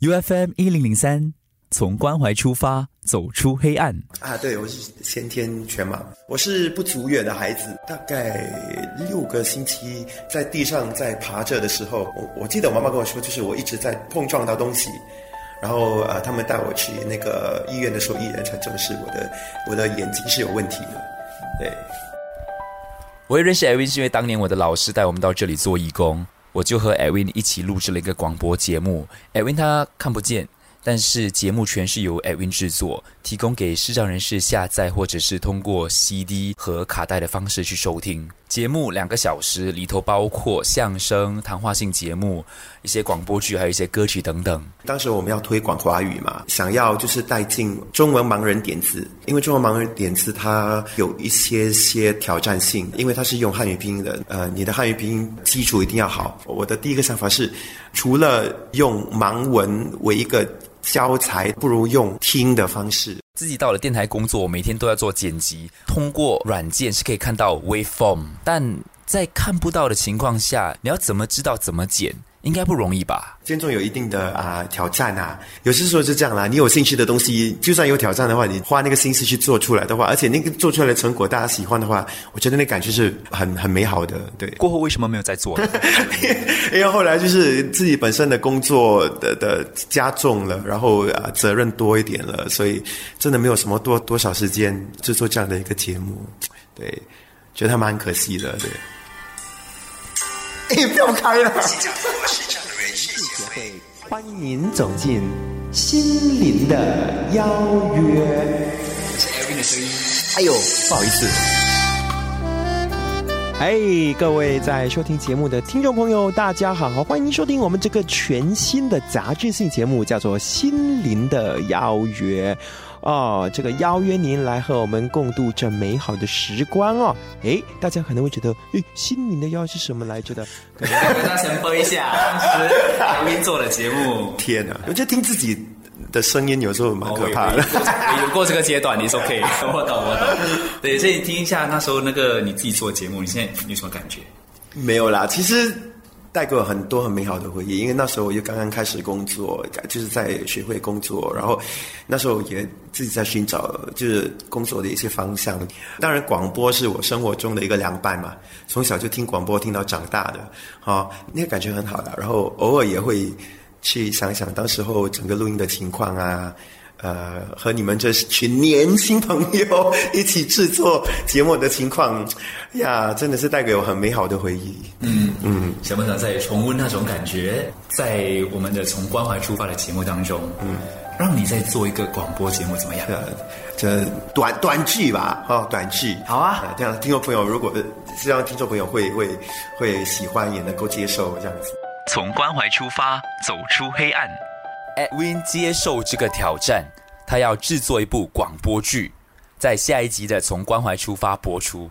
U F M 一零零三，从关怀出发，走出黑暗。啊，对，我是先天全盲，我是不足月的孩子。大概六个星期在地上在爬着的时候，我我记得我妈妈跟我说，就是我一直在碰撞到东西，然后呃，他们带我去那个医院的时候，医人才证实我的我的眼睛是有问题的。对，我也认识 Edwin 是因为当年我的老师带我们到这里做义工，我就和艾文一起录制了一个广播节目。艾文他看不见。但是节目全是由 Edwin 制作，提供给视障人士下载，或者是通过 CD 和卡带的方式去收听。节目两个小时，里头包括相声、谈话性节目、一些广播剧，还有一些歌曲等等。当时我们要推广华语嘛，想要就是带进中文盲人点字，因为中文盲人点字它有一些些挑战性，因为它是用汉语拼音的，呃，你的汉语拼音基础一定要好。我的第一个想法是，除了用盲文为一个教材不如用听的方式。自己到了电台工作，每天都要做剪辑，通过软件是可以看到 waveform，但在看不到的情况下，你要怎么知道怎么剪？应该不容易吧？监中有一定的啊挑战啊，有些时候是这样啦。你有兴趣的东西，就算有挑战的话，你花那个心思去做出来的话，而且那个做出来的成果大家喜欢的话，我觉得那感觉是很很美好的。对，过后为什么没有再做？因为后来就是自己本身的工作的的加重了，然后啊责任多一点了，所以真的没有什么多多少时间制作这样的一个节目。对，觉得还蛮可惜的。对。哎，不要开了！协会欢迎您走进心灵的邀约。是 Evan 的声音。哎呦，不好意思。哎，各位在收听节目的听众朋友，大家好，欢迎收听我们这个全新的杂志性节目，叫做《心灵的邀约》。哦，这个邀约您来和我们共度这美好的时光哦。哎，大家可能会觉得，哎，心灵的邀是什么来着的？跟大家先播一下，是嘉宾做的节目。天哪，我觉得听自己的声音有时候蛮可怕的。有过这个阶段，你说可以，我懂我懂。对，所以听一下那时候那个你自己做节目，你现在有什么感觉？没有啦，其实。带给我很多很美好的回忆，因为那时候我就刚刚开始工作，就是在学会工作，然后那时候也自己在寻找就是工作的一些方向。当然，广播是我生活中的一个凉拌嘛，从小就听广播听到长大的，好，那个感觉很好的。然后偶尔也会去想想当时候整个录音的情况啊。呃，和你们这群年轻朋友一起制作节目的情况，呀，真的是带给我很美好的回忆。嗯嗯，想不想再重温那种感觉？在我们的从关怀出发的节目当中，嗯，让你再做一个广播节目怎么样？这短短剧吧，哦，短剧。好啊，这样听众朋友，如果希望听众朋友会会会喜欢，也能够接受这样子。从关怀出发，走出黑暗。Edwin 接受这个挑战，他要制作一部广播剧，在下一集的《从关怀出发》播出。